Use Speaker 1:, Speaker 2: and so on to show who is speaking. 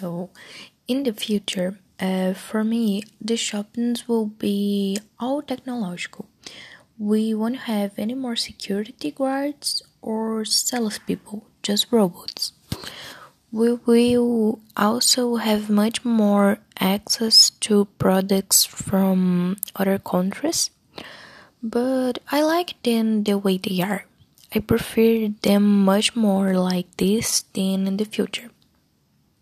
Speaker 1: So, in the future, uh, for me, the shoppings will be all technological. We won't have any more security guards or salespeople, just robots. We will also have much more access to products from other countries, but I like them the way they are. I prefer them much more like this than in the future.